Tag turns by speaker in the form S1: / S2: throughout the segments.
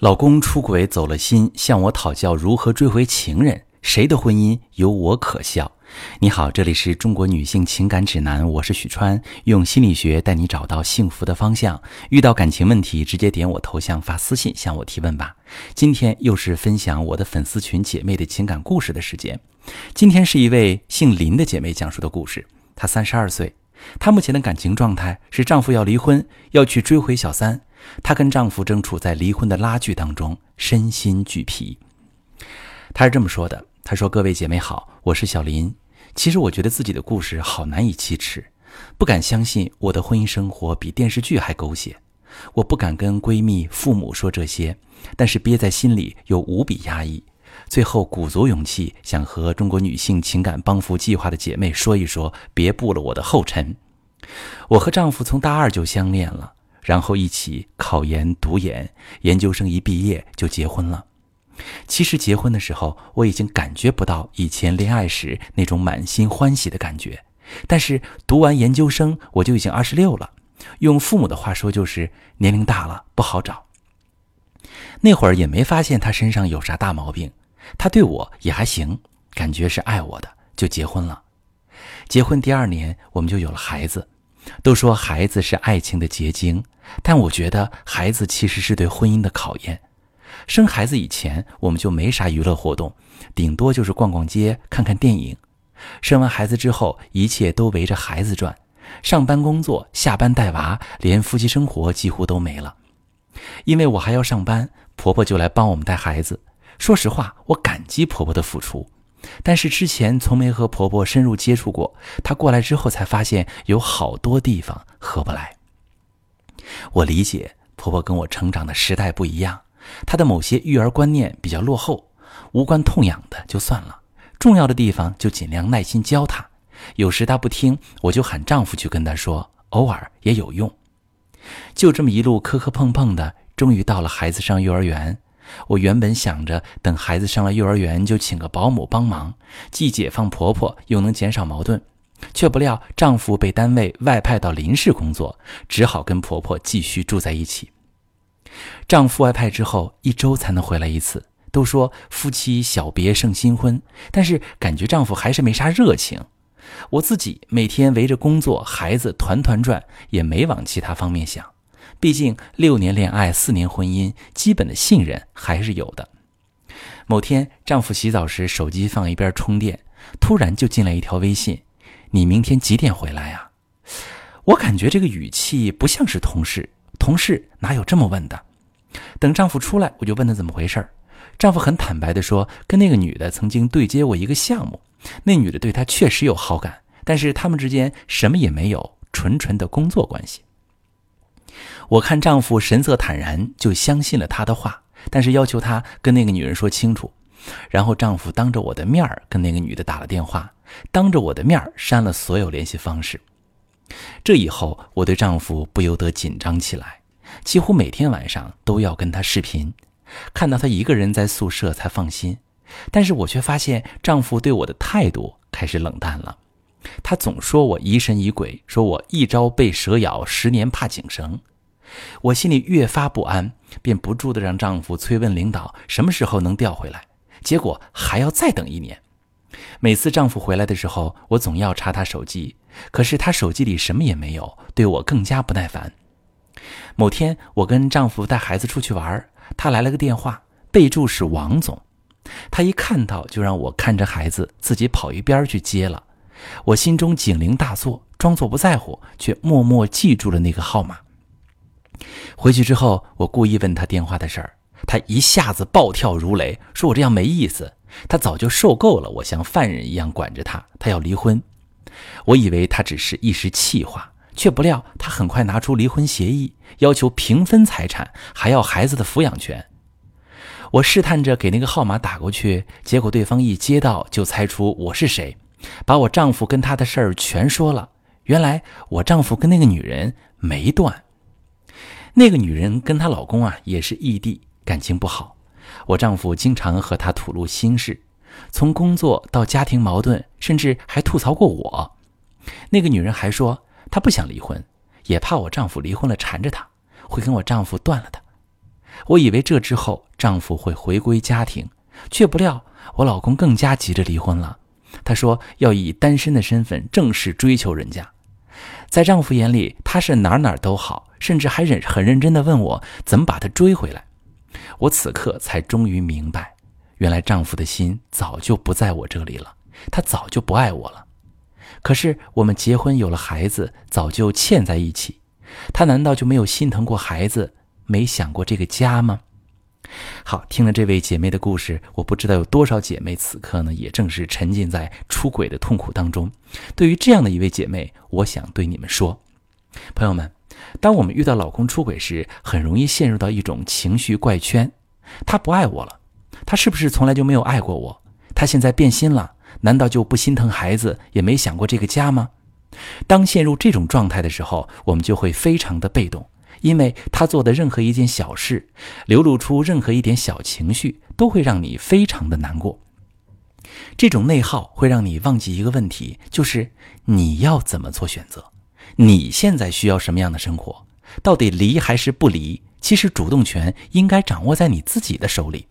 S1: 老公出轨走了心，向我讨教如何追回情人，谁的婚姻有我可笑？你好，这里是中国女性情感指南，我是许川，用心理学带你找到幸福的方向。遇到感情问题，直接点我头像发私信向我提问吧。今天又是分享我的粉丝群姐妹的情感故事的时间。今天是一位姓林的姐妹讲述的故事。她三十二岁，她目前的感情状态是丈夫要离婚，要去追回小三。她跟丈夫正处在离婚的拉锯当中，身心俱疲。她是这么说的：“她说，各位姐妹好，我是小林。其实我觉得自己的故事好难以启齿，不敢相信我的婚姻生活比电视剧还狗血。我不敢跟闺蜜、父母说这些，但是憋在心里又无比压抑。最后鼓足勇气，想和中国女性情感帮扶计划的姐妹说一说，别步了我的后尘。我和丈夫从大二就相恋了。”然后一起考研读研，研究生一毕业就结婚了。其实结婚的时候，我已经感觉不到以前恋爱时那种满心欢喜的感觉。但是读完研究生，我就已经二十六了，用父母的话说就是年龄大了不好找。那会儿也没发现他身上有啥大毛病，他对我也还行，感觉是爱我的，就结婚了。结婚第二年，我们就有了孩子。都说孩子是爱情的结晶，但我觉得孩子其实是对婚姻的考验。生孩子以前，我们就没啥娱乐活动，顶多就是逛逛街、看看电影。生完孩子之后，一切都围着孩子转，上班工作、下班带娃，连夫妻生活几乎都没了。因为我还要上班，婆婆就来帮我们带孩子。说实话，我感激婆婆的付出。但是之前从没和婆婆深入接触过，她过来之后才发现有好多地方合不来。我理解婆婆跟我成长的时代不一样，她的某些育儿观念比较落后，无关痛痒的就算了，重要的地方就尽量耐心教她。有时她不听，我就喊丈夫去跟她说，偶尔也有用。就这么一路磕磕碰碰的，终于到了孩子上幼儿园。我原本想着等孩子上了幼儿园就请个保姆帮忙，既解放婆婆又能减少矛盾，却不料丈夫被单位外派到临市工作，只好跟婆婆继续住在一起。丈夫外派之后一周才能回来一次，都说夫妻小别胜新婚，但是感觉丈夫还是没啥热情。我自己每天围着工作孩子团团转，也没往其他方面想。毕竟六年恋爱，四年婚姻，基本的信任还是有的。某天，丈夫洗澡时手机放一边充电，突然就进来一条微信：“你明天几点回来呀？”我感觉这个语气不像是同事，同事哪有这么问的？等丈夫出来，我就问他怎么回事丈夫很坦白地说，跟那个女的曾经对接过一个项目，那女的对他确实有好感，但是他们之间什么也没有，纯纯的工作关系。我看丈夫神色坦然，就相信了他的话，但是要求他跟那个女人说清楚。然后丈夫当着我的面跟那个女的打了电话，当着我的面删了所有联系方式。这以后，我对丈夫不由得紧张起来，几乎每天晚上都要跟他视频，看到他一个人在宿舍才放心。但是我却发现丈夫对我的态度开始冷淡了。他总说我疑神疑鬼，说我一朝被蛇咬，十年怕井绳。我心里越发不安，便不住地让丈夫催问领导什么时候能调回来。结果还要再等一年。每次丈夫回来的时候，我总要查他手机，可是他手机里什么也没有，对我更加不耐烦。某天，我跟丈夫带孩子出去玩，他来了个电话，备注是王总。他一看到就让我看着孩子，自己跑一边去接了。我心中警铃大作，装作不在乎，却默默记住了那个号码。回去之后，我故意问他电话的事儿，他一下子暴跳如雷，说我这样没意思。他早就受够了我像犯人一样管着他，他要离婚。我以为他只是一时气话，却不料他很快拿出离婚协议，要求平分财产，还要孩子的抚养权。我试探着给那个号码打过去，结果对方一接到就猜出我是谁。把我丈夫跟他的事儿全说了。原来我丈夫跟那个女人没断，那个女人跟她老公啊也是异地，感情不好。我丈夫经常和她吐露心事，从工作到家庭矛盾，甚至还吐槽过我。那个女人还说她不想离婚，也怕我丈夫离婚了缠着她，会跟我丈夫断了她。我以为这之后丈夫会回归家庭，却不料我老公更加急着离婚了。她说要以单身的身份正式追求人家。在丈夫眼里，她是哪哪都好，甚至还认很认真地问我怎么把她追回来。我此刻才终于明白，原来丈夫的心早就不在我这里了，他早就不爱我了。可是我们结婚有了孩子，早就嵌在一起，他难道就没有心疼过孩子，没想过这个家吗？好，听了这位姐妹的故事，我不知道有多少姐妹此刻呢，也正是沉浸在出轨的痛苦当中。对于这样的一位姐妹，我想对你们说，朋友们，当我们遇到老公出轨时，很容易陷入到一种情绪怪圈：他不爱我了，他是不是从来就没有爱过我？他现在变心了，难道就不心疼孩子，也没想过这个家吗？当陷入这种状态的时候，我们就会非常的被动。因为他做的任何一件小事，流露出任何一点小情绪，都会让你非常的难过。这种内耗会让你忘记一个问题，就是你要怎么做选择？你现在需要什么样的生活？到底离还是不离？其实主动权应该掌握在你自己的手里。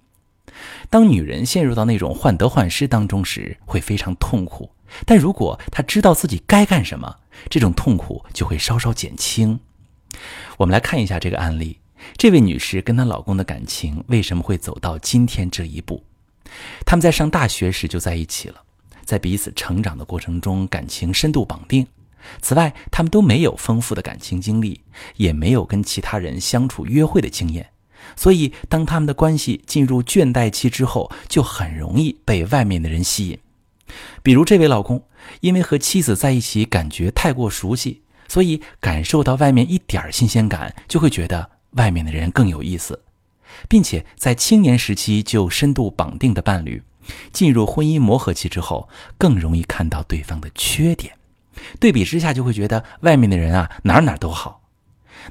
S1: 当女人陷入到那种患得患失当中时，会非常痛苦。但如果她知道自己该干什么，这种痛苦就会稍稍减轻。我们来看一下这个案例。这位女士跟她老公的感情为什么会走到今天这一步？他们在上大学时就在一起了，在彼此成长的过程中，感情深度绑定。此外，他们都没有丰富的感情经历，也没有跟其他人相处约会的经验，所以当他们的关系进入倦怠期之后，就很容易被外面的人吸引。比如这位老公，因为和妻子在一起感觉太过熟悉。所以，感受到外面一点新鲜感，就会觉得外面的人更有意思，并且在青年时期就深度绑定的伴侣，进入婚姻磨合期之后，更容易看到对方的缺点，对比之下就会觉得外面的人啊哪哪都好。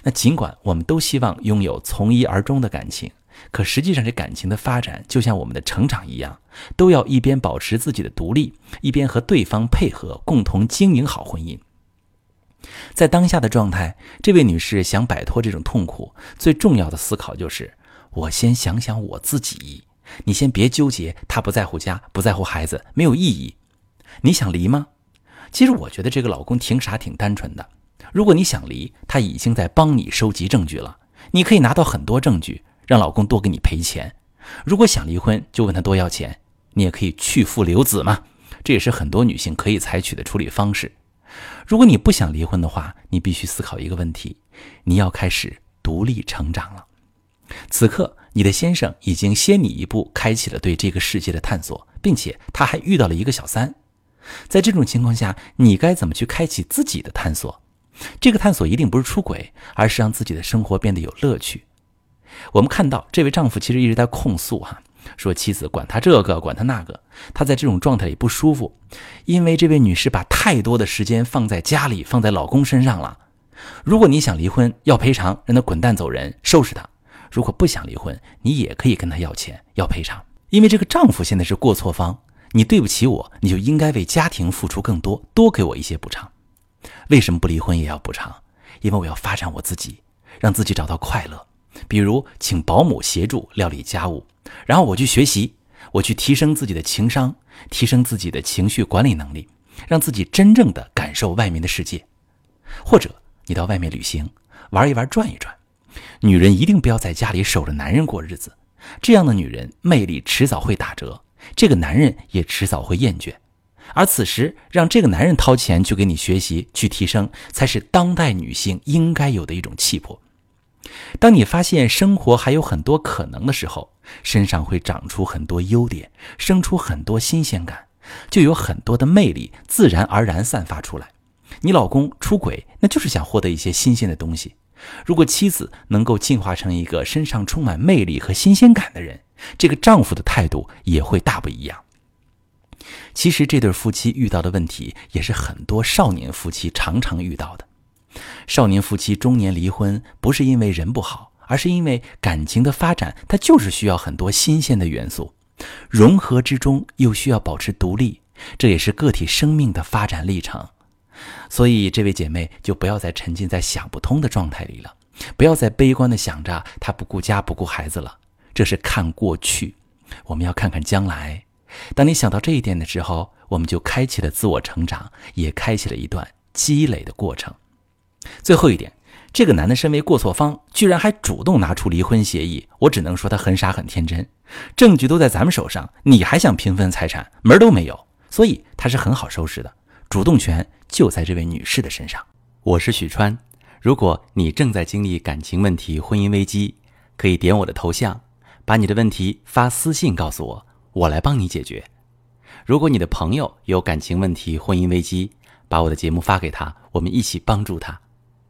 S1: 那尽管我们都希望拥有从一而终的感情，可实际上这感情的发展就像我们的成长一样，都要一边保持自己的独立，一边和对方配合，共同经营好婚姻。在当下的状态，这位女士想摆脱这种痛苦，最重要的思考就是：我先想想我自己。你先别纠结，他不在乎家，不在乎孩子，没有意义。你想离吗？其实我觉得这个老公挺傻，挺单纯的。如果你想离，他已经在帮你收集证据了。你可以拿到很多证据，让老公多给你赔钱。如果想离婚，就问他多要钱。你也可以去父留子嘛，这也是很多女性可以采取的处理方式。如果你不想离婚的话，你必须思考一个问题：你要开始独立成长了。此刻，你的先生已经先你一步开启了对这个世界的探索，并且他还遇到了一个小三。在这种情况下，你该怎么去开启自己的探索？这个探索一定不是出轨，而是让自己的生活变得有乐趣。我们看到这位丈夫其实一直在控诉哈。说妻子管他这个管他那个，他在这种状态里不舒服，因为这位女士把太多的时间放在家里，放在老公身上了。如果你想离婚，要赔偿，让他滚蛋走人，收拾他；如果不想离婚，你也可以跟他要钱，要赔偿。因为这个丈夫现在是过错方，你对不起我，你就应该为家庭付出更多，多给我一些补偿。为什么不离婚也要补偿？因为我要发展我自己，让自己找到快乐。比如请保姆协助料理家务。然后我去学习，我去提升自己的情商，提升自己的情绪管理能力，让自己真正的感受外面的世界。或者你到外面旅行，玩一玩，转一转。女人一定不要在家里守着男人过日子，这样的女人魅力迟早会打折，这个男人也迟早会厌倦。而此时让这个男人掏钱去给你学习，去提升，才是当代女性应该有的一种气魄。当你发现生活还有很多可能的时候，身上会长出很多优点，生出很多新鲜感，就有很多的魅力自然而然散发出来。你老公出轨，那就是想获得一些新鲜的东西。如果妻子能够进化成一个身上充满魅力和新鲜感的人，这个丈夫的态度也会大不一样。其实这对夫妻遇到的问题，也是很多少年夫妻常常遇到的。少年夫妻中年离婚，不是因为人不好，而是因为感情的发展，它就是需要很多新鲜的元素，融合之中又需要保持独立，这也是个体生命的发展历程。所以，这位姐妹就不要再沉浸在想不通的状态里了，不要再悲观的想着他不顾家不顾孩子了，这是看过去。我们要看看将来。当你想到这一点的时候，我们就开启了自我成长，也开启了一段积累的过程。最后一点，这个男的身为过错方，居然还主动拿出离婚协议，我只能说他很傻很天真。证据都在咱们手上，你还想平分财产，门都没有。所以他是很好收拾的，主动权就在这位女士的身上。我是许川，如果你正在经历感情问题、婚姻危机，可以点我的头像，把你的问题发私信告诉我，我来帮你解决。如果你的朋友有感情问题、婚姻危机，把我的节目发给他，我们一起帮助他。